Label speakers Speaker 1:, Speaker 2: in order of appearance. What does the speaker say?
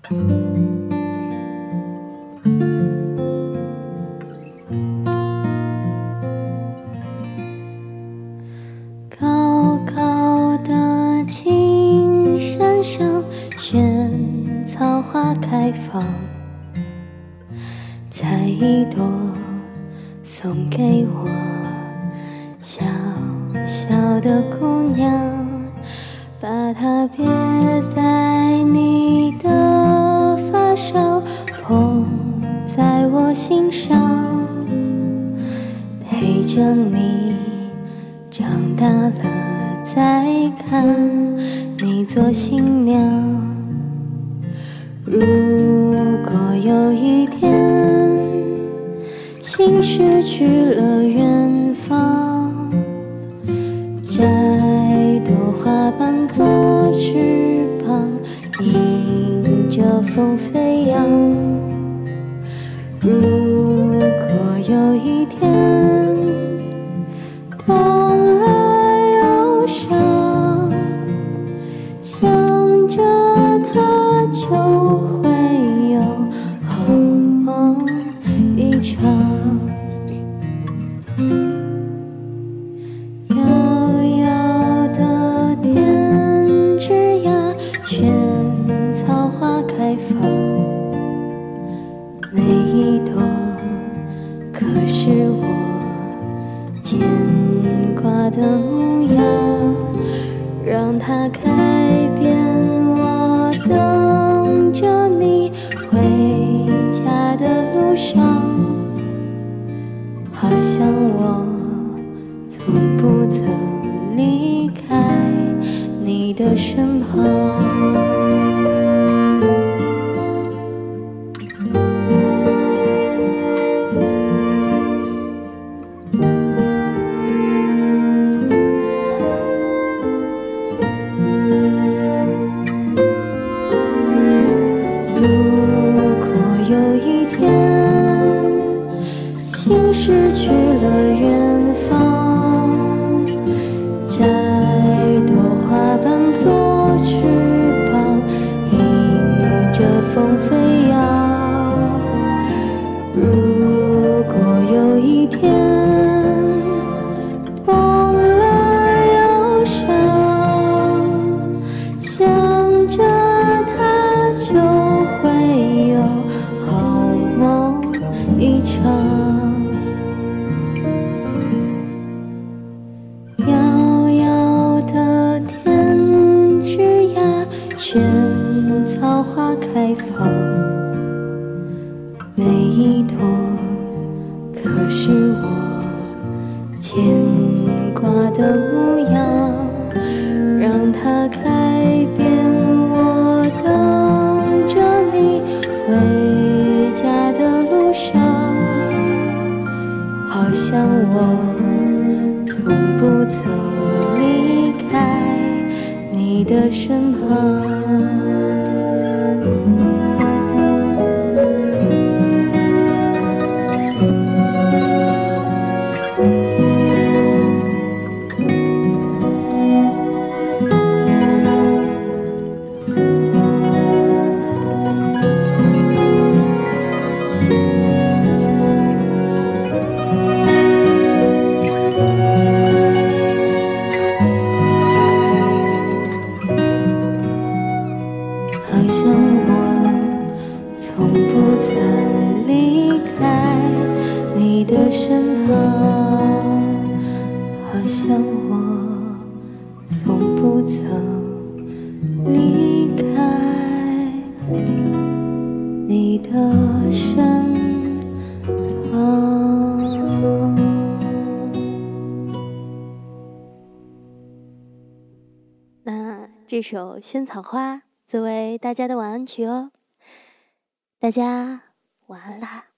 Speaker 1: 高高的青山上，萱草花开放，在一朵送给我小小的姑娘，把它别在。陪着你长大了再看你做新娘。如果有一天，心失去了远方，摘朵花瓣做翅膀，迎着风飞想着他就会有好梦一场。遥遥的天之涯，萱草花开放。每一朵可是我牵挂的模样，让它开你的身旁。如果有一天，心失去了远草花开放。每一朵可是我牵挂的模样，让它开遍我等着你回家的路上，好像我从不曾离开你的身旁。从不曾离开你的身旁，好像我从不曾离开你的身旁。那这首《萱草花》作为大家的晚安曲哦，大家晚安啦。